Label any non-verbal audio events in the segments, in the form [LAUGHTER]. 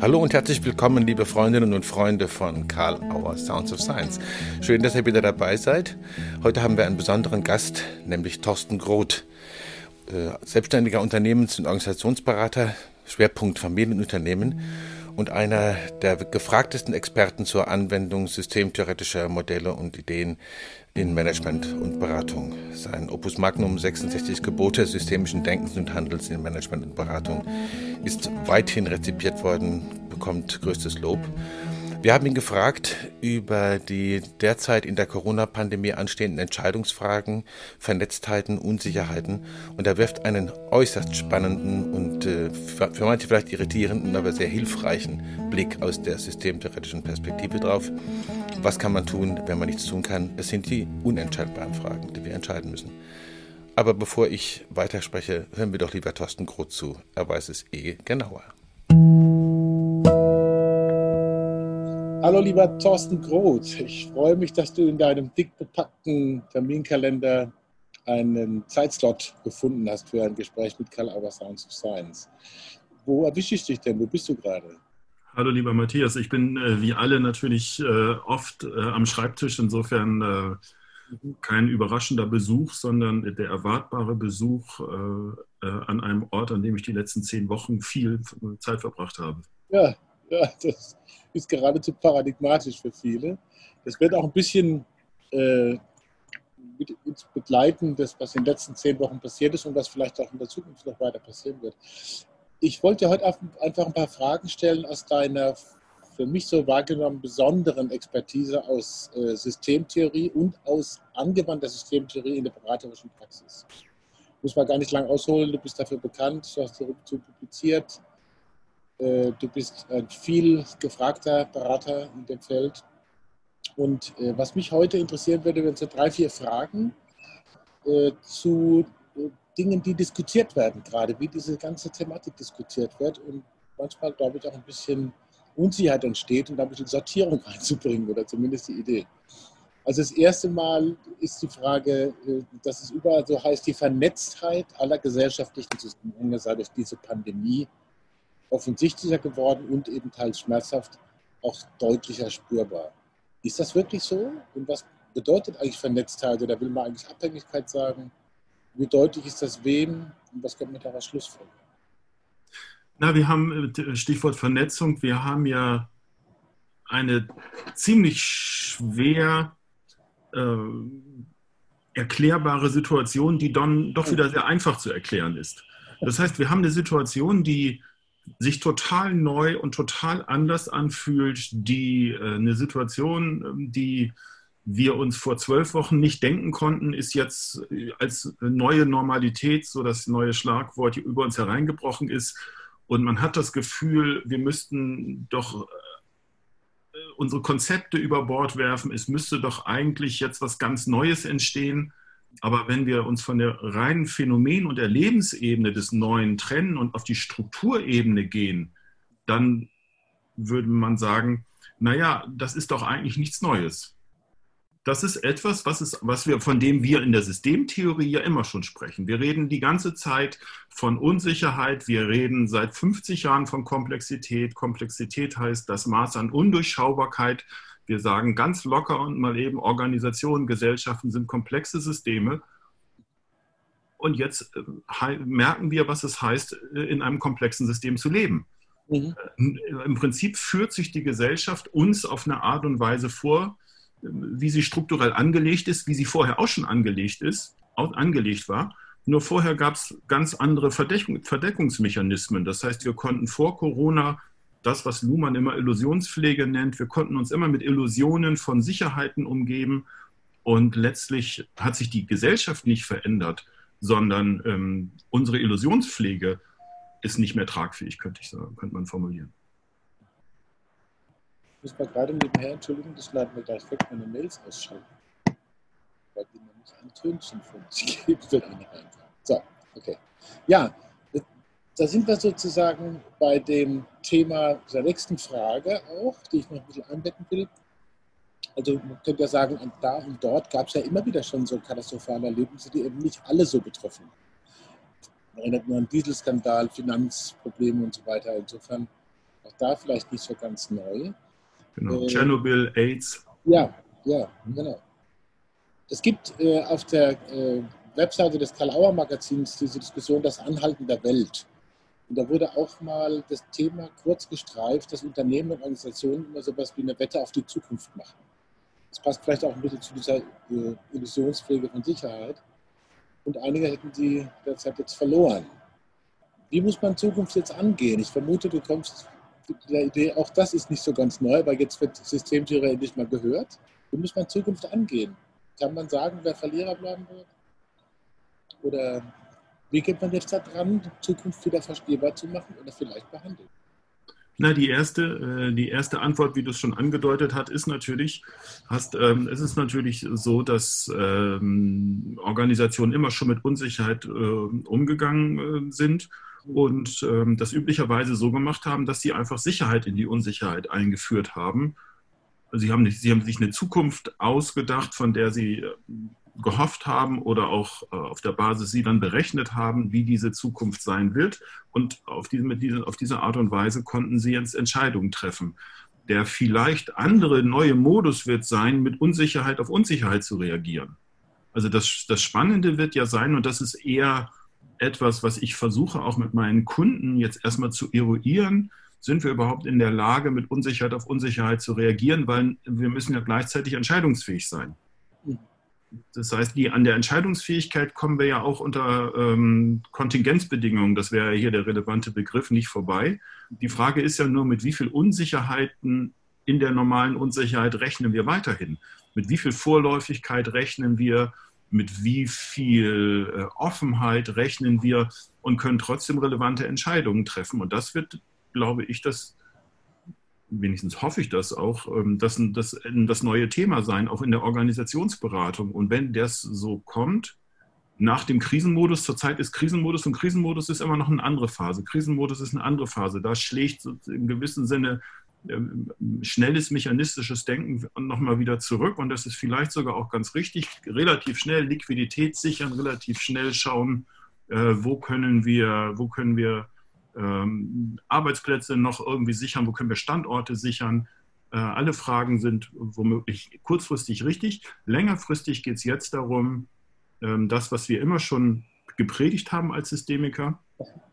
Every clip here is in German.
Hallo und herzlich willkommen, liebe Freundinnen und Freunde von Karl Auer Sounds of Science. Schön, dass ihr wieder dabei seid. Heute haben wir einen besonderen Gast, nämlich Thorsten Groth, äh, selbstständiger Unternehmens- und Organisationsberater, Schwerpunkt Familienunternehmen und einer der gefragtesten Experten zur Anwendung systemtheoretischer Modelle und Ideen in Management und Beratung. Sein Opus Magnum 66 Gebote systemischen Denkens und Handelns in Management und Beratung ist weithin rezipiert worden, bekommt größtes Lob. Wir haben ihn gefragt über die derzeit in der Corona-Pandemie anstehenden Entscheidungsfragen, Vernetztheiten, Unsicherheiten und er wirft einen äußerst spannenden und äh, für manche vielleicht irritierenden, aber sehr hilfreichen Blick aus der systemtheoretischen Perspektive drauf. Was kann man tun, wenn man nichts tun kann? Es sind die unentscheidbaren Fragen, die wir entscheiden müssen. Aber bevor ich weiterspreche, hören wir doch lieber Thorsten Groth zu. Er weiß es eh genauer. Hallo lieber Thorsten Groth, ich freue mich, dass du in deinem dick bepackten Terminkalender einen Zeitslot gefunden hast für ein Gespräch mit Karl Auer Sounds of Science. Wo erwische ich dich denn? Wo bist du gerade? Hallo lieber Matthias, ich bin äh, wie alle natürlich äh, oft äh, am Schreibtisch, insofern äh, kein überraschender Besuch, sondern der erwartbare Besuch äh, äh, an einem Ort, an dem ich die letzten zehn Wochen viel Zeit verbracht habe. Ja, [LAUGHS] ja, das ist geradezu paradigmatisch für viele. Das wird auch ein bisschen äh, uns begleiten, das, was in den letzten zehn Wochen passiert ist und was vielleicht auch in der Zukunft noch weiter passieren wird. Ich wollte heute einfach ein paar Fragen stellen aus deiner für mich so wahrgenommen besonderen Expertise aus äh, Systemtheorie und aus angewandter Systemtheorie in der beraterischen Praxis. Muss man gar nicht lang ausholen, du bist dafür bekannt, du hast dazu publiziert, du bist ein viel gefragter Berater in dem Feld. Und äh, was mich heute interessieren würde, wären so drei, vier Fragen äh, zu Dingen, die diskutiert werden, gerade wie diese ganze Thematik diskutiert wird und manchmal, glaube ich, auch ein bisschen Unsicherheit entsteht und da ein bisschen Sortierung [LAUGHS] reinzubringen oder zumindest die Idee. Also das erste Mal ist die Frage, dass es überall so heißt, die Vernetztheit aller gesellschaftlichen Zusammenhänge sei durch diese Pandemie offensichtlicher geworden und eben teils schmerzhaft auch deutlicher spürbar. Ist das wirklich so? Und was bedeutet eigentlich Vernetztheit? Oder will man eigentlich Abhängigkeit sagen? Wie deutlich ist das wem? Und was kommt mit daraus Schlussfolgerung? Na, wir haben, äh, Stichwort Vernetzung, wir haben ja eine ziemlich schwer äh, erklärbare Situation, die dann doch wieder sehr einfach zu erklären ist. Das heißt, wir haben eine Situation, die sich total neu und total anders anfühlt, die äh, eine Situation, ähm, die wir uns vor zwölf Wochen nicht denken konnten, ist jetzt äh, als neue Normalität, so das neue Schlagwort, über uns hereingebrochen ist. Und man hat das Gefühl, wir müssten doch äh, unsere Konzepte über Bord werfen. Es müsste doch eigentlich jetzt was ganz Neues entstehen. Aber wenn wir uns von der reinen Phänomen- und Erlebensebene des Neuen trennen und auf die Strukturebene gehen, dann würde man sagen, naja, das ist doch eigentlich nichts Neues. Das ist etwas, was, ist, was wir, von dem wir in der Systemtheorie ja immer schon sprechen. Wir reden die ganze Zeit von Unsicherheit. Wir reden seit 50 Jahren von Komplexität. Komplexität heißt das Maß an Undurchschaubarkeit wir sagen ganz locker und mal eben, Organisationen, Gesellschaften sind komplexe Systeme. Und jetzt äh, merken wir, was es heißt, äh, in einem komplexen System zu leben. Mhm. Äh, Im Prinzip führt sich die Gesellschaft uns auf eine Art und Weise vor, wie sie strukturell angelegt ist, wie sie vorher auch schon angelegt ist, angelegt war. Nur vorher gab es ganz andere Verdeckung, Verdeckungsmechanismen. Das heißt, wir konnten vor Corona das, was Luhmann immer Illusionspflege nennt. Wir konnten uns immer mit Illusionen von Sicherheiten umgeben und letztlich hat sich die Gesellschaft nicht verändert, sondern ähm, unsere Illusionspflege ist nicht mehr tragfähig, könnte, ich sagen, könnte man formulieren. Ich muss mal gerade nebenher, Entschuldigung, das laden wir gleich weg, meine Mails ausschalten. Weil die nämlich ein Tönchen von sich [LAUGHS] reinkam. So, okay. Ja, da sind wir sozusagen bei dem Thema der nächsten Frage auch, die ich noch ein bisschen einbetten will. Also man könnte ja sagen, da und dort gab es ja immer wieder schon so katastrophale Erlebnisse, die eben nicht alle so betreffen. Man erinnert nur an Dieselskandal, Finanzprobleme und so weiter. Insofern auch da vielleicht nicht so ganz neu. Genau. Äh, Tschernobyl, AIDS. Ja, ja, genau. Es gibt äh, auf der äh, Webseite des Karl-Auer-Magazins diese Diskussion Das Anhalten der Welt. Und da wurde auch mal das Thema kurz gestreift, dass Unternehmen und Organisationen immer so etwas wie eine Wette auf die Zukunft machen. Das passt vielleicht auch ein bisschen zu dieser äh, Illusionspflege von Sicherheit. Und einige hätten die derzeit jetzt verloren. Wie muss man Zukunft jetzt angehen? Ich vermute, du kommst mit der Idee, auch das ist nicht so ganz neu, weil jetzt wird Systemtheorie endlich mal gehört. Wie muss man Zukunft angehen? Kann man sagen, wer Verlierer bleiben wird? Oder wie geht man jetzt daran, Zukunft wieder verstehbar zu machen oder vielleicht behandeln? Na, die erste, äh, die erste Antwort, wie du es schon angedeutet hast, ist natürlich, hast, ähm, es ist natürlich so, dass ähm, Organisationen immer schon mit Unsicherheit äh, umgegangen äh, sind und ähm, das üblicherweise so gemacht haben, dass sie einfach Sicherheit in die Unsicherheit eingeführt haben. Sie haben, nicht, sie haben sich eine Zukunft ausgedacht, von der sie gehofft haben oder auch äh, auf der Basis sie dann berechnet haben, wie diese Zukunft sein wird. Und auf diese, mit diese, auf diese Art und Weise konnten sie jetzt Entscheidungen treffen. Der vielleicht andere neue Modus wird sein, mit Unsicherheit auf Unsicherheit zu reagieren. Also das, das Spannende wird ja sein, und das ist eher etwas, was ich versuche auch mit meinen Kunden jetzt erstmal zu eruieren, sind wir überhaupt in der Lage, mit Unsicherheit auf Unsicherheit zu reagieren, weil wir müssen ja gleichzeitig entscheidungsfähig sein. Das heißt, die, an der Entscheidungsfähigkeit kommen wir ja auch unter ähm, Kontingenzbedingungen, das wäre hier der relevante Begriff, nicht vorbei. Die Frage ist ja nur, mit wie viel Unsicherheiten in der normalen Unsicherheit rechnen wir weiterhin? Mit wie viel Vorläufigkeit rechnen wir? Mit wie viel äh, Offenheit rechnen wir und können trotzdem relevante Entscheidungen treffen? Und das wird, glaube ich, das wenigstens hoffe ich das auch, ähm, das, das, das neue Thema sein, auch in der Organisationsberatung. Und wenn das so kommt, nach dem Krisenmodus, zurzeit ist Krisenmodus und Krisenmodus ist immer noch eine andere Phase. Krisenmodus ist eine andere Phase. Da schlägt im gewissen Sinne ähm, schnelles mechanistisches Denken nochmal wieder zurück und das ist vielleicht sogar auch ganz richtig. Relativ schnell Liquidität sichern, relativ schnell schauen, äh, wo können wir, wo können wir ähm, Arbeitsplätze noch irgendwie sichern, wo können wir Standorte sichern. Äh, alle Fragen sind womöglich kurzfristig richtig. Längerfristig geht es jetzt darum, ähm, das, was wir immer schon gepredigt haben als Systemiker,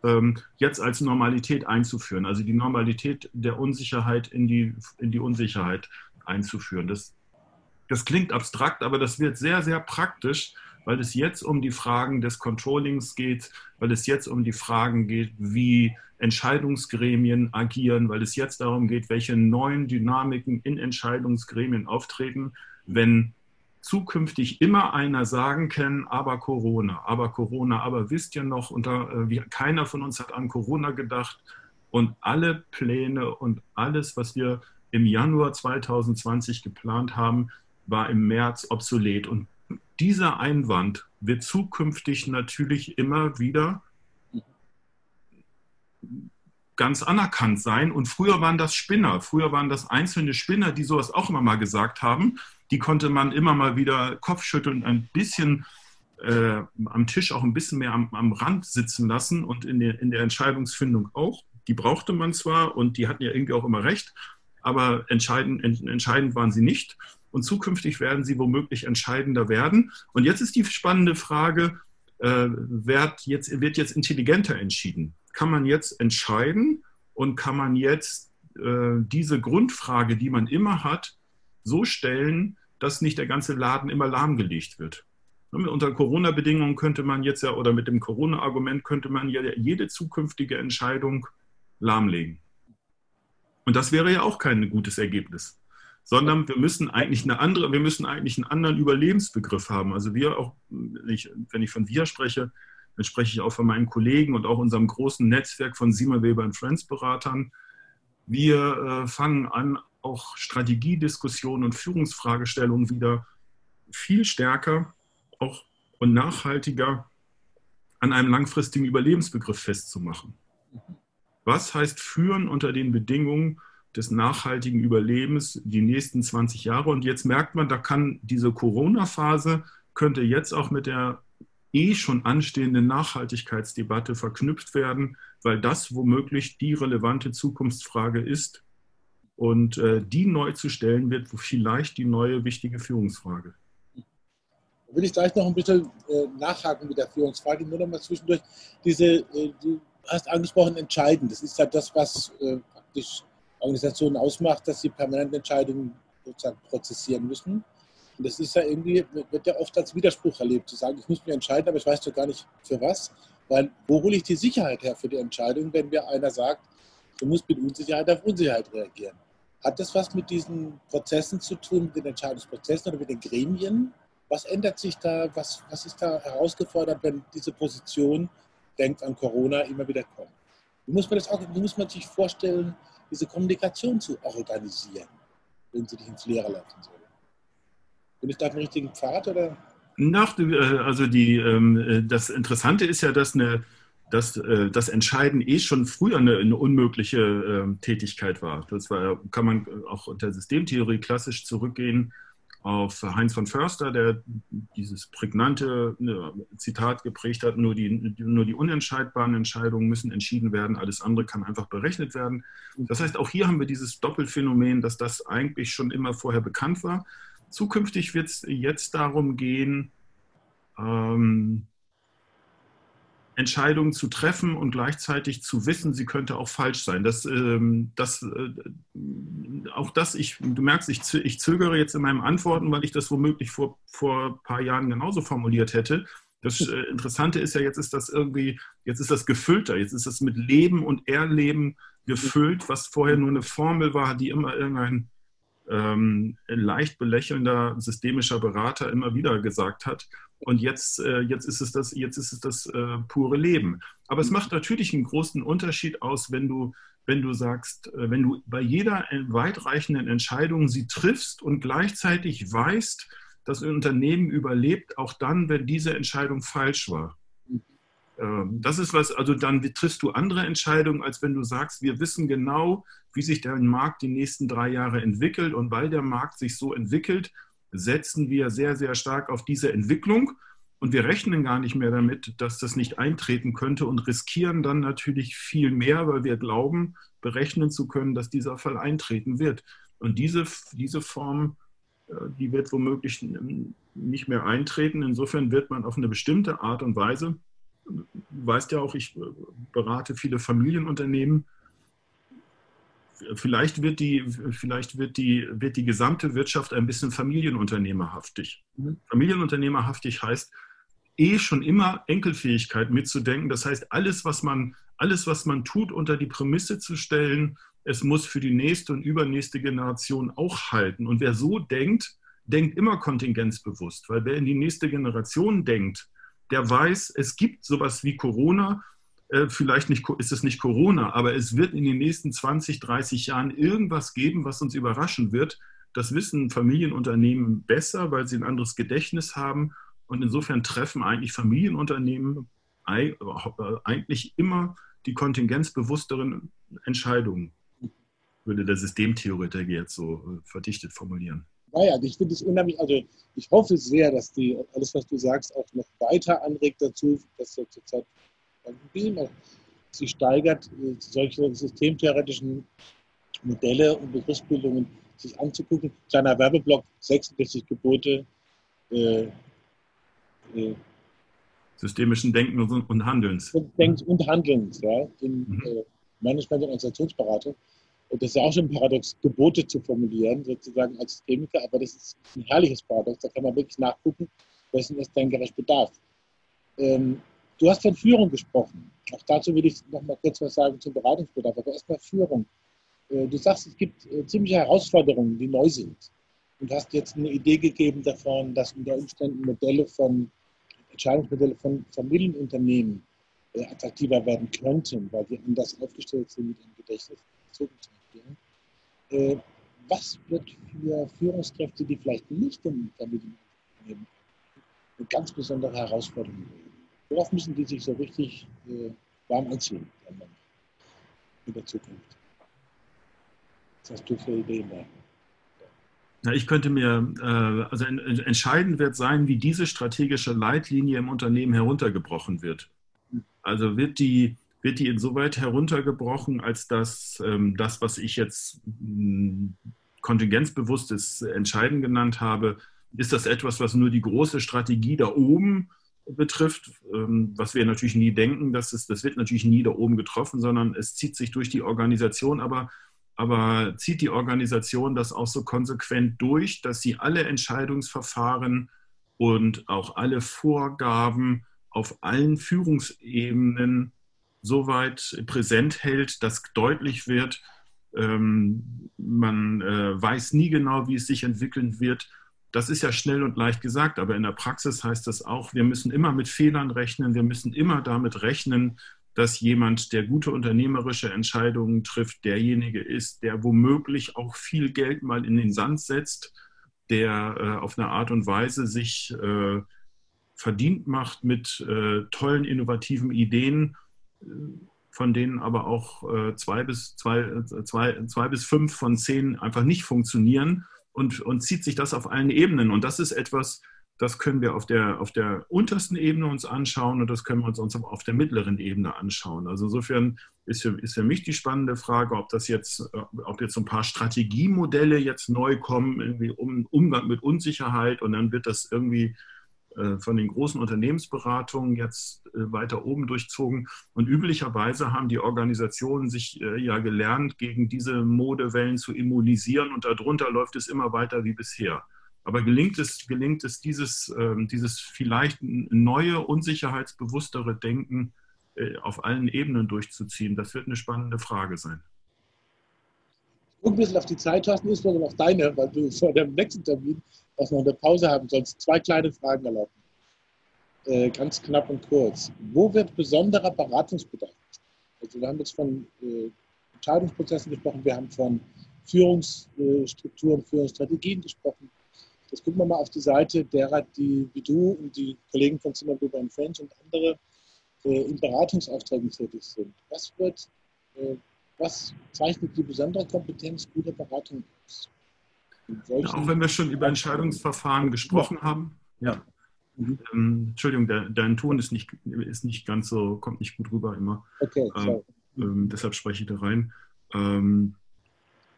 ähm, jetzt als Normalität einzuführen. Also die Normalität der Unsicherheit in die, in die Unsicherheit einzuführen. Das, das klingt abstrakt, aber das wird sehr, sehr praktisch, weil es jetzt um die Fragen des Controllings geht, weil es jetzt um die Fragen geht, wie Entscheidungsgremien agieren, weil es jetzt darum geht, welche neuen Dynamiken in Entscheidungsgremien auftreten, wenn zukünftig immer einer sagen kann, aber Corona, aber Corona, aber wisst ihr noch, unter, äh, keiner von uns hat an Corona gedacht und alle Pläne und alles, was wir im Januar 2020 geplant haben, war im März obsolet. Und dieser Einwand wird zukünftig natürlich immer wieder ganz anerkannt sein. Und früher waren das Spinner, früher waren das einzelne Spinner, die sowas auch immer mal gesagt haben. Die konnte man immer mal wieder Kopfschütteln, ein bisschen äh, am Tisch auch ein bisschen mehr am, am Rand sitzen lassen und in der, in der Entscheidungsfindung auch. Die brauchte man zwar und die hatten ja irgendwie auch immer recht, aber entscheidend, entscheidend waren sie nicht und zukünftig werden sie womöglich entscheidender werden. Und jetzt ist die spannende Frage, äh, wird, jetzt, wird jetzt intelligenter entschieden? Kann man jetzt entscheiden und kann man jetzt äh, diese Grundfrage, die man immer hat, so stellen, dass nicht der ganze Laden immer lahmgelegt wird? Unter Corona-Bedingungen könnte man jetzt ja, oder mit dem Corona-Argument könnte man ja jede zukünftige Entscheidung lahmlegen. Und das wäre ja auch kein gutes Ergebnis sondern wir müssen eigentlich eine andere, wir müssen eigentlich einen anderen Überlebensbegriff haben. Also wir auch, ich, wenn ich von wir spreche, dann spreche ich auch von meinen Kollegen und auch unserem großen Netzwerk von Simon Weber Friends Beratern. Wir äh, fangen an, auch Strategiediskussionen und Führungsfragestellungen wieder viel stärker auch und nachhaltiger an einem langfristigen Überlebensbegriff festzumachen. Was heißt führen unter den Bedingungen, des nachhaltigen Überlebens die nächsten 20 Jahre. Und jetzt merkt man, da kann diese Corona-Phase könnte jetzt auch mit der eh schon anstehende Nachhaltigkeitsdebatte verknüpft werden, weil das womöglich die relevante Zukunftsfrage ist und äh, die neu zu stellen wird, vielleicht die neue wichtige Führungsfrage. Da will ich gleich noch ein bisschen äh, nachhaken mit der Führungsfrage, nur noch mal zwischendurch. Diese, äh, du hast angesprochen, entscheidend. Das ist ja das, was äh, praktisch Organisationen ausmacht, dass sie permanent Entscheidungen sozusagen prozessieren müssen. Und das ist ja irgendwie, wird ja oft als Widerspruch erlebt, zu sagen, ich muss mich entscheiden, aber ich weiß doch gar nicht für was. Weil wo hole ich die Sicherheit her für die Entscheidung, wenn mir einer sagt, du musst mit Unsicherheit auf Unsicherheit reagieren? Hat das was mit diesen Prozessen zu tun, mit den Entscheidungsprozessen oder mit den Gremien? Was ändert sich da? Was, was ist da herausgefordert, wenn diese Position, denkt an Corona, immer wieder kommt? Wie muss man, das auch, wie muss man sich vorstellen, diese Kommunikation zu organisieren, wenn sie dich ins Leere laufen soll? Bin ich da auf dem richtigen Pfad oder? Nach, äh, also die, ähm, äh, das Interessante ist ja, dass eine, dass äh, das Entscheiden eh schon früher eine, eine unmögliche ähm, Tätigkeit war. Das war, kann man auch unter Systemtheorie klassisch zurückgehen auf Heinz von Förster, der dieses prägnante Zitat geprägt hat, nur die, nur die unentscheidbaren Entscheidungen müssen entschieden werden, alles andere kann einfach berechnet werden. Das heißt, auch hier haben wir dieses Doppelphänomen, dass das eigentlich schon immer vorher bekannt war. Zukünftig wird es jetzt darum gehen, ähm, Entscheidungen zu treffen und gleichzeitig zu wissen, sie könnte auch falsch sein. Das, ähm, das, äh, auch das, ich, du merkst, ich, ich zögere jetzt in meinen Antworten, weil ich das womöglich vor, vor ein paar Jahren genauso formuliert hätte. Das äh, Interessante ist ja, jetzt ist das irgendwie, jetzt ist das gefüllter, jetzt ist das mit Leben und Erleben gefüllt, was vorher nur eine Formel war, die immer irgendein ähm, leicht belächelnder systemischer Berater immer wieder gesagt hat. Und jetzt, äh, jetzt ist es das, jetzt ist es das äh, pure Leben. Aber es macht natürlich einen großen Unterschied aus, wenn du, wenn du sagst, äh, wenn du bei jeder weitreichenden Entscheidung sie triffst und gleichzeitig weißt, dass ein Unternehmen überlebt, auch dann, wenn diese Entscheidung falsch war. Ähm, das ist was, also dann triffst du andere Entscheidungen, als wenn du sagst, wir wissen genau, wie sich der Markt die nächsten drei Jahre entwickelt. Und weil der Markt sich so entwickelt, setzen wir sehr, sehr stark auf diese Entwicklung. Und wir rechnen gar nicht mehr damit, dass das nicht eintreten könnte und riskieren dann natürlich viel mehr, weil wir glauben, berechnen zu können, dass dieser Fall eintreten wird. Und diese, diese Form, äh, die wird womöglich nicht mehr eintreten. Insofern wird man auf eine bestimmte Art und Weise weißt ja auch, ich äh, berate viele Familienunternehmen. Vielleicht wird die, vielleicht wird die, wird die gesamte Wirtschaft ein bisschen familienunternehmerhaftig. Mhm. Familienunternehmerhaftig heißt, eh schon immer Enkelfähigkeit mitzudenken. Das heißt, alles, was man, alles, was man tut, unter die Prämisse zu stellen, es muss für die nächste und übernächste Generation auch halten. Und wer so denkt, denkt immer kontingenzbewusst, weil wer in die nächste Generation denkt, der weiß, es gibt sowas wie Corona. Äh, vielleicht nicht, ist es nicht Corona, aber es wird in den nächsten 20, 30 Jahren irgendwas geben, was uns überraschen wird. Das wissen Familienunternehmen besser, weil sie ein anderes Gedächtnis haben. Und insofern treffen eigentlich Familienunternehmen äh, eigentlich immer die kontingenzbewussteren Entscheidungen, würde der Systemtheoretiker jetzt so äh, verdichtet formulieren. Naja, also ich finde es unheimlich, also ich hoffe sehr, dass die, alles, was du sagst, auch noch weiter anregt dazu, dass er zurzeit sich steigert, solche systemtheoretischen Modelle und Begriffsbildungen sich anzugucken. Kleiner Werbeblock, 66 Gebote. Äh, äh, Systemischen Denken und Handelns. Denkens und Handelns, ja, in mhm. äh, Management- und Organisationsberatung. Und das ist ja auch schon ein Paradox, Gebote zu formulieren, sozusagen als Systemiker, aber das ist ein herrliches Paradox, da kann man wirklich nachgucken, wessen es denn gerecht bedarf. Ähm, du hast von Führung gesprochen. Auch dazu will ich noch mal kurz was sagen zum Beratungsbedarf, aber erstmal Führung. Äh, du sagst, es gibt äh, ziemliche Herausforderungen, die neu sind. Und hast jetzt eine Idee gegeben davon, dass unter Umständen Modelle von, Entscheidungsmodelle von Familienunternehmen äh, attraktiver werden könnten, weil die anders aufgestellt sind mit dem Gedächtnis. Entwickeln. Äh, was wird für Führungskräfte, die vielleicht nicht im Familienunternehmen eine ganz besondere Herausforderung werden? Worauf müssen die sich so richtig äh, warm anziehen in der Zukunft? Was hast du für Ideen da? Na, ich könnte mir, äh, also entscheidend wird sein, wie diese strategische Leitlinie im Unternehmen heruntergebrochen wird. Also wird die, wird die insoweit heruntergebrochen, als dass ähm, das, was ich jetzt hm, kontingenzbewusstes Entscheiden genannt habe, ist das etwas, was nur die große Strategie da oben betrifft, ähm, was wir natürlich nie denken, das, ist, das wird natürlich nie da oben getroffen, sondern es zieht sich durch die Organisation, aber, aber zieht die Organisation das auch so konsequent durch, dass sie alle Entscheidungsverfahren und auch alle Vorgaben auf allen Führungsebenen so weit präsent hält, dass deutlich wird, ähm, man äh, weiß nie genau, wie es sich entwickeln wird. Das ist ja schnell und leicht gesagt, aber in der Praxis heißt das auch, wir müssen immer mit Fehlern rechnen, wir müssen immer damit rechnen, dass jemand, der gute unternehmerische Entscheidungen trifft, derjenige ist, der womöglich auch viel Geld mal in den Sand setzt, der äh, auf eine Art und Weise sich äh, verdient macht mit äh, tollen, innovativen Ideen, von denen aber auch äh, zwei, bis, zwei, äh, zwei, zwei bis fünf von zehn einfach nicht funktionieren und, und zieht sich das auf allen Ebenen. Und das ist etwas, das können wir auf der, auf der untersten Ebene uns anschauen und das können wir uns auf der mittleren Ebene anschauen. Also insofern ist für, ist für mich die spannende Frage, ob das jetzt, ob jetzt ein paar Strategiemodelle jetzt neu kommen, irgendwie um Umgang mit Unsicherheit und dann wird das irgendwie äh, von den großen Unternehmensberatungen jetzt äh, weiter oben durchzogen. Und üblicherweise haben die Organisationen sich äh, ja gelernt, gegen diese Modewellen zu immunisieren und darunter läuft es immer weiter wie bisher. Aber gelingt es, gelingt es dieses, ähm, dieses vielleicht neue, unsicherheitsbewusstere Denken auf allen Ebenen durchzuziehen? Das wird eine spannende Frage sein. Ein bisschen auf die Zeit, Thorsten, insbesondere auf deine, weil du vor dem nächsten Termin was noch eine Pause haben sollst. Zwei kleine Fragen erlauben. Äh, ganz knapp und kurz. Wo wird besonderer Beratungsbedarf? Also wir haben jetzt von äh, Entscheidungsprozessen gesprochen, wir haben von Führungsstrukturen, Führungsstrategien gesprochen. Jetzt gucken wir mal auf die Seite derer, die wie du und die Kollegen von Zimmerbuber und Friends und andere äh, in Beratungsaufträgen tätig sind. Was wird, äh, was zeichnet die besondere Kompetenz guter Beratung aus? Auch wenn wir schon über Entscheidungsverfahren gesprochen haben. Ja. Mhm. Ähm, Entschuldigung, der, dein Ton ist nicht, ist nicht ganz so, kommt nicht gut rüber immer. Okay, ähm, ähm, deshalb spreche ich da rein. Ähm,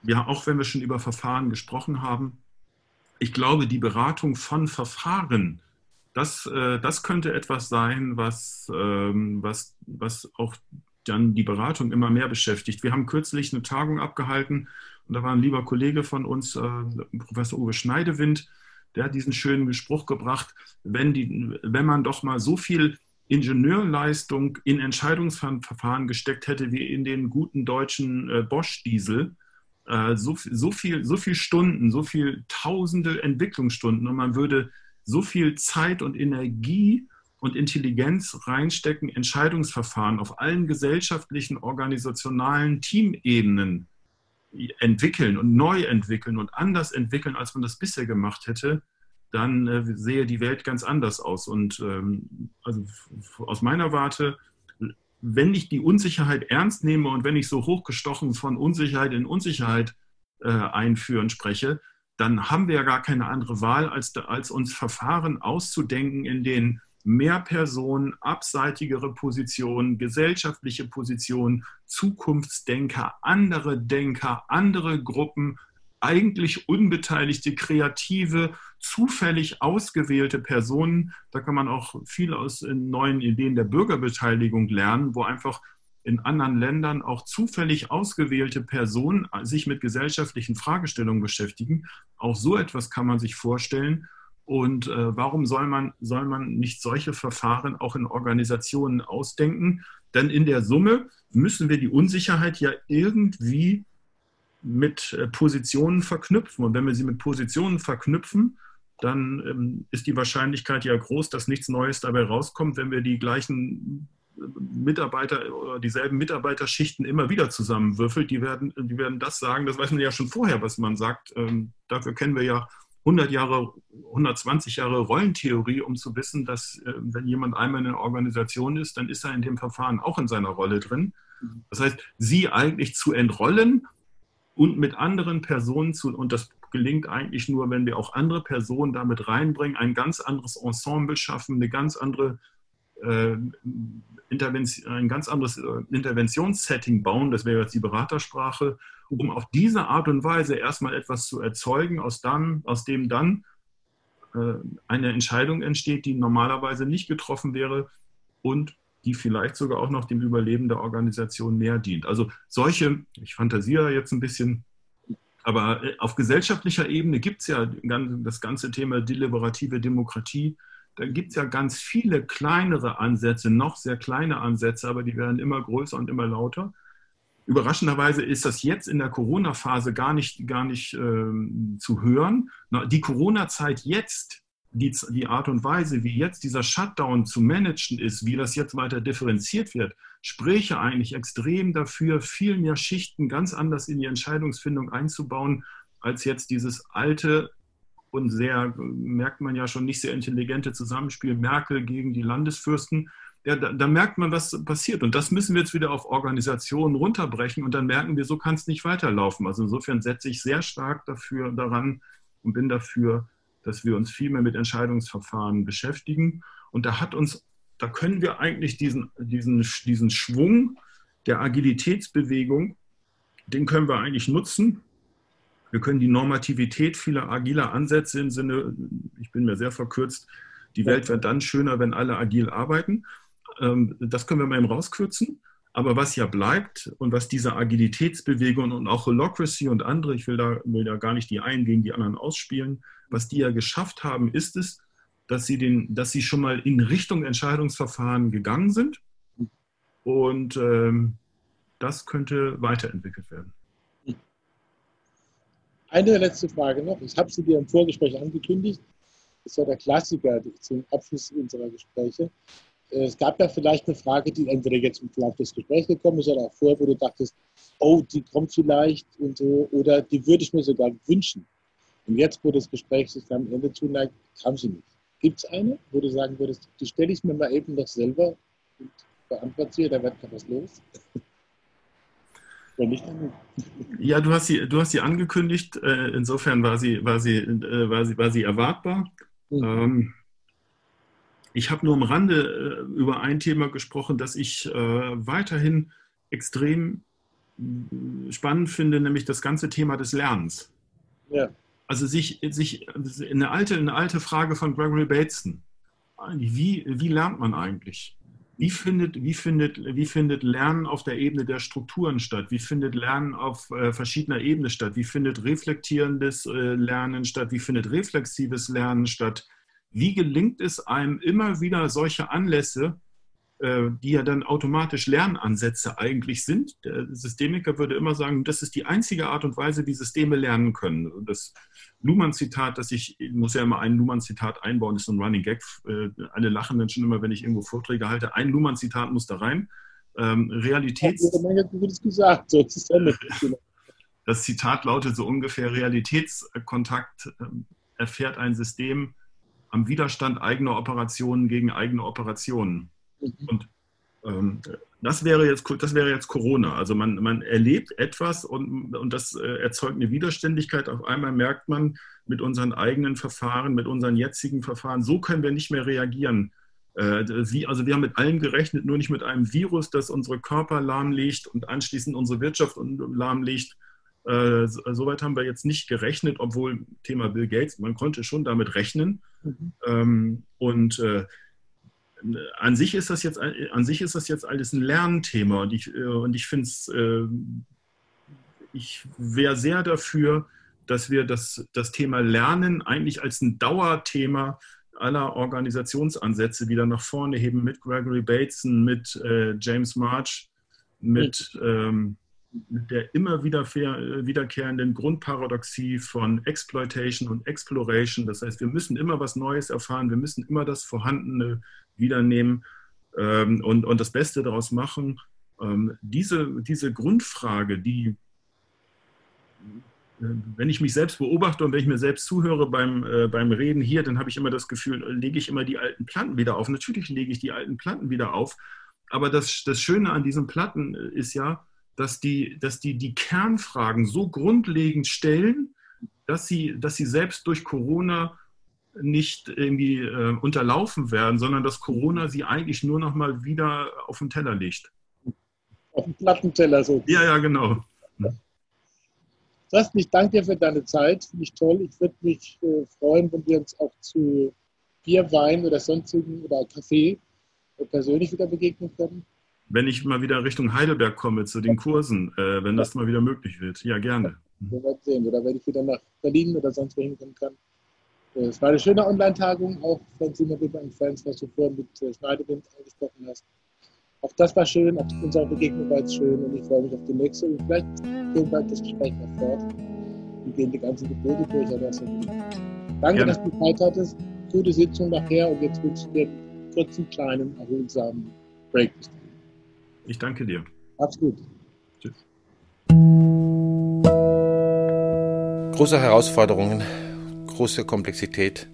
ja, auch wenn wir schon über Verfahren gesprochen haben, ich glaube, die Beratung von Verfahren, das, äh, das könnte etwas sein, was, ähm, was, was auch dann die Beratung immer mehr beschäftigt. Wir haben kürzlich eine Tagung abgehalten und da war ein lieber Kollege von uns, äh, Professor Uwe Schneidewind, der hat diesen schönen Spruch gebracht, wenn, die, wenn man doch mal so viel Ingenieurleistung in Entscheidungsverfahren gesteckt hätte wie in den guten deutschen äh, Bosch-Diesel, äh, so, so, viel, so viel Stunden, so viel tausende Entwicklungsstunden und man würde so viel Zeit und Energie und Intelligenz reinstecken, Entscheidungsverfahren auf allen gesellschaftlichen, organisationalen Teamebenen entwickeln und neu entwickeln und anders entwickeln, als man das bisher gemacht hätte, dann äh, sehe die Welt ganz anders aus. Und ähm, also aus meiner Warte, wenn ich die Unsicherheit ernst nehme und wenn ich so hochgestochen von Unsicherheit in Unsicherheit äh, einführen spreche, dann haben wir ja gar keine andere Wahl, als, als uns Verfahren auszudenken, in denen mehr Personen, abseitigere Positionen, gesellschaftliche Positionen, Zukunftsdenker, andere Denker, andere Gruppen, eigentlich unbeteiligte, kreative, zufällig ausgewählte Personen. Da kann man auch viel aus neuen Ideen der Bürgerbeteiligung lernen, wo einfach in anderen Ländern auch zufällig ausgewählte Personen sich mit gesellschaftlichen Fragestellungen beschäftigen. Auch so etwas kann man sich vorstellen. Und äh, warum soll man, soll man nicht solche Verfahren auch in Organisationen ausdenken? Denn in der Summe müssen wir die Unsicherheit ja irgendwie mit äh, Positionen verknüpfen. Und wenn wir sie mit Positionen verknüpfen, dann ähm, ist die Wahrscheinlichkeit ja groß, dass nichts Neues dabei rauskommt, wenn wir die gleichen äh, Mitarbeiter oder dieselben Mitarbeiterschichten immer wieder zusammenwürfelt. Die werden, die werden das sagen, das weiß man ja schon vorher, was man sagt. Ähm, dafür kennen wir ja 100 Jahre, 120 Jahre Rollentheorie, um zu wissen, dass äh, wenn jemand einmal in einer Organisation ist, dann ist er in dem Verfahren auch in seiner Rolle drin. Das heißt, sie eigentlich zu entrollen und mit anderen Personen zu, und das gelingt eigentlich nur, wenn wir auch andere Personen damit reinbringen, ein ganz anderes Ensemble schaffen, eine ganz andere äh, Intervention, ein ganz anderes äh, Interventionssetting bauen, das wäre jetzt die Beratersprache, um auf diese Art und Weise erstmal etwas zu erzeugen, aus, dann, aus dem dann äh, eine Entscheidung entsteht, die normalerweise nicht getroffen wäre und die vielleicht sogar auch noch dem Überleben der Organisation mehr dient. Also solche, ich fantasiere jetzt ein bisschen, aber äh, auf gesellschaftlicher Ebene gibt es ja das ganze Thema deliberative Demokratie. Da gibt es ja ganz viele kleinere Ansätze, noch sehr kleine Ansätze, aber die werden immer größer und immer lauter. Überraschenderweise ist das jetzt in der Corona-Phase gar nicht, gar nicht ähm, zu hören. Die Corona-Zeit jetzt die, die Art und Weise, wie jetzt dieser Shutdown zu managen ist, wie das jetzt weiter differenziert wird, spräche eigentlich extrem dafür, viel mehr Schichten ganz anders in die Entscheidungsfindung einzubauen, als jetzt dieses alte und sehr, merkt man ja schon, nicht sehr intelligente Zusammenspiel Merkel gegen die Landesfürsten. Ja, da, da, merkt man, was passiert. Und das müssen wir jetzt wieder auf Organisationen runterbrechen und dann merken wir, so kann es nicht weiterlaufen. Also insofern setze ich sehr stark dafür daran und bin dafür, dass wir uns viel mehr mit Entscheidungsverfahren beschäftigen. Und da hat uns, da können wir eigentlich diesen, diesen, diesen Schwung der Agilitätsbewegung, den können wir eigentlich nutzen. Wir können die Normativität vieler agiler Ansätze im Sinne, ich bin mir sehr verkürzt, die Welt wird dann schöner, wenn alle agil arbeiten. Ähm, das können wir mal eben rauskürzen. Aber was ja bleibt und was diese Agilitätsbewegung und auch Holocracy und andere, ich will da, will da gar nicht die einen gegen die anderen ausspielen, was die ja geschafft haben, ist es, dass sie, den, dass sie schon mal in Richtung Entscheidungsverfahren gegangen sind. Und ähm, das könnte weiterentwickelt werden. Eine letzte Frage noch. Ich habe sie dir im Vorgespräch angekündigt. Das ja der Klassiker zum Abschluss unserer Gespräche. Es gab ja vielleicht eine Frage, die entweder jetzt im Verlauf des Gesprächs gekommen ist oder auch vorher, wo du dachtest, oh, die kommt vielleicht und so, oder die würde ich mir sogar wünschen. Und jetzt, wo das Gespräch sich am Ende zuneigt, kam sie nicht. Gibt es eine, wo du sagen würdest, die stelle ich mir mal eben noch selber und beantworte sie, da wird noch was los? ja, du hast sie, du hast sie angekündigt. Äh, insofern war sie, war sie, äh, war sie, war sie erwartbar. Mhm. Ähm, ich habe nur am Rande äh, über ein Thema gesprochen, das ich weiterhin extrem spannend finde, nämlich das ganze Thema des Lernens. Ja. Also sich, sich eine, alte, eine alte Frage von Gregory Bateson. Wie, wie lernt man eigentlich? Wie findet, wie, findet, wie findet Lernen auf der Ebene der Strukturen statt? Wie findet Lernen auf äh, verschiedener Ebene statt? Wie findet reflektierendes äh, Lernen statt? Wie findet reflexives Lernen statt? Wie gelingt es einem immer wieder solche Anlässe äh, die ja dann automatisch Lernansätze eigentlich sind. Der Systemiker würde immer sagen, das ist die einzige Art und Weise, wie Systeme lernen können. Das Luhmann-Zitat, das ich, ich muss ja immer ein Luhmann-Zitat einbauen, ist so ein Running Gag. Äh, alle lachen dann schon immer, wenn ich irgendwo Vorträge halte. Ein Luhmann-Zitat muss da rein. Ähm, Realitäts... gesagt. Das Zitat lautet so ungefähr, Realitätskontakt ähm, erfährt ein System am Widerstand eigener Operationen gegen eigene Operationen. Und ähm, das, wäre jetzt, das wäre jetzt Corona. Also man, man erlebt etwas und, und das äh, erzeugt eine Widerständigkeit. Auf einmal merkt man mit unseren eigenen Verfahren, mit unseren jetzigen Verfahren, so können wir nicht mehr reagieren. Äh, wie, also wir haben mit allem gerechnet, nur nicht mit einem Virus, das unsere Körper lahmlegt und anschließend unsere Wirtschaft lahmlegt. Äh, Soweit haben wir jetzt nicht gerechnet, obwohl Thema Bill Gates, man konnte schon damit rechnen. Mhm. Ähm, und äh, an sich ist das jetzt, an sich ist das jetzt alles ein Lernthema und ich, äh, und ich finde es, äh, ich wäre sehr dafür, dass wir das, das Thema Lernen eigentlich als ein Dauerthema aller Organisationsansätze wieder nach vorne heben mit Gregory Bateson, mit äh, James March, mit, ähm, mit der immer wieder wiederkehrenden Grundparadoxie von Exploitation und Exploration. Das heißt, wir müssen immer was Neues erfahren, wir müssen immer das Vorhandene wiedernehmen ähm, und, und das Beste daraus machen. Ähm, diese, diese Grundfrage, die, äh, wenn ich mich selbst beobachte und wenn ich mir selbst zuhöre beim, äh, beim Reden hier, dann habe ich immer das Gefühl, lege ich immer die alten Platten wieder auf. Natürlich lege ich die alten Platten wieder auf, aber das, das Schöne an diesen Platten ist ja, dass die, dass die die Kernfragen so grundlegend stellen, dass sie, dass sie selbst durch Corona nicht irgendwie äh, unterlaufen werden, sondern dass Corona sie eigentlich nur noch mal wieder auf den Teller legt. Auf den Plattenteller so. Ja, ja, genau. Thorsten, ich danke dir für deine Zeit. Finde ich toll. Ich würde mich äh, freuen, wenn wir uns auch zu Bier, Wein oder sonstigen oder Kaffee äh, persönlich wieder begegnen können. Wenn ich mal wieder Richtung Heidelberg komme zu den Kursen, äh, wenn das mal wieder möglich wird. Ja, gerne. Wir werden sehen. Oder wenn ich wieder nach Berlin oder sonst wohin kommen kann. Äh, es war eine schöne Online-Tagung, auch wenn Sie mir wieder an Fans, was du vorhin mit äh, Schneidewind angesprochen hast. Auch das war schön, auch unsere Begegnung war jetzt schön und ich freue mich auf die nächste. Und vielleicht gehen wir das Gespräch noch fort und gehen die ganzen Gebete durch. Aber das Danke, Gerne. dass du Zeit hattest. Gute Sitzung nachher und jetzt wünsche ich dir einen kurzen, kleinen, erholsamen Break. Ich danke dir. Gut. Tschüss. Große Herausforderungen, große Komplexität,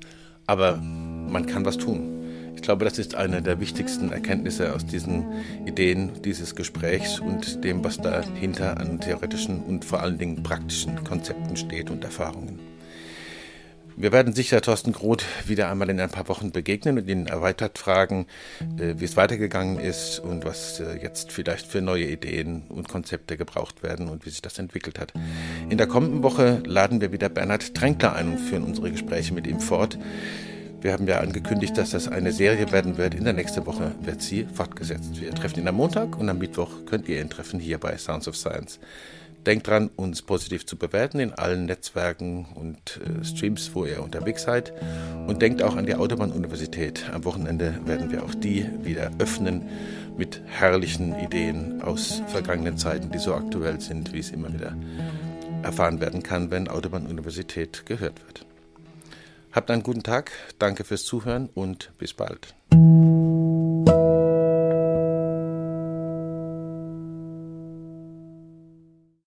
aber man kann was tun. Ich glaube, das ist eine der wichtigsten Erkenntnisse aus diesen Ideen dieses Gesprächs und dem, was dahinter an theoretischen und vor allen Dingen praktischen Konzepten steht und Erfahrungen. Wir werden sicher Thorsten Groth wieder einmal in ein paar Wochen begegnen und ihn erweitert fragen, äh, wie es weitergegangen ist und was äh, jetzt vielleicht für neue Ideen und Konzepte gebraucht werden und wie sich das entwickelt hat. In der kommenden Woche laden wir wieder Bernhard Tränkler ein und führen unsere Gespräche mit ihm fort. Wir haben ja angekündigt, dass das eine Serie werden wird. In der nächsten Woche wird sie fortgesetzt. Wir treffen ihn am Montag und am Mittwoch könnt ihr ihn treffen hier bei Sounds of Science. Denkt dran, uns positiv zu bewerten in allen Netzwerken und äh, Streams, wo ihr unterwegs seid. Und denkt auch an die Autobahn-Universität. Am Wochenende werden wir auch die wieder öffnen mit herrlichen Ideen aus vergangenen Zeiten, die so aktuell sind, wie es immer wieder erfahren werden kann, wenn Autobahn-Universität gehört wird. Habt einen guten Tag, danke fürs Zuhören und bis bald.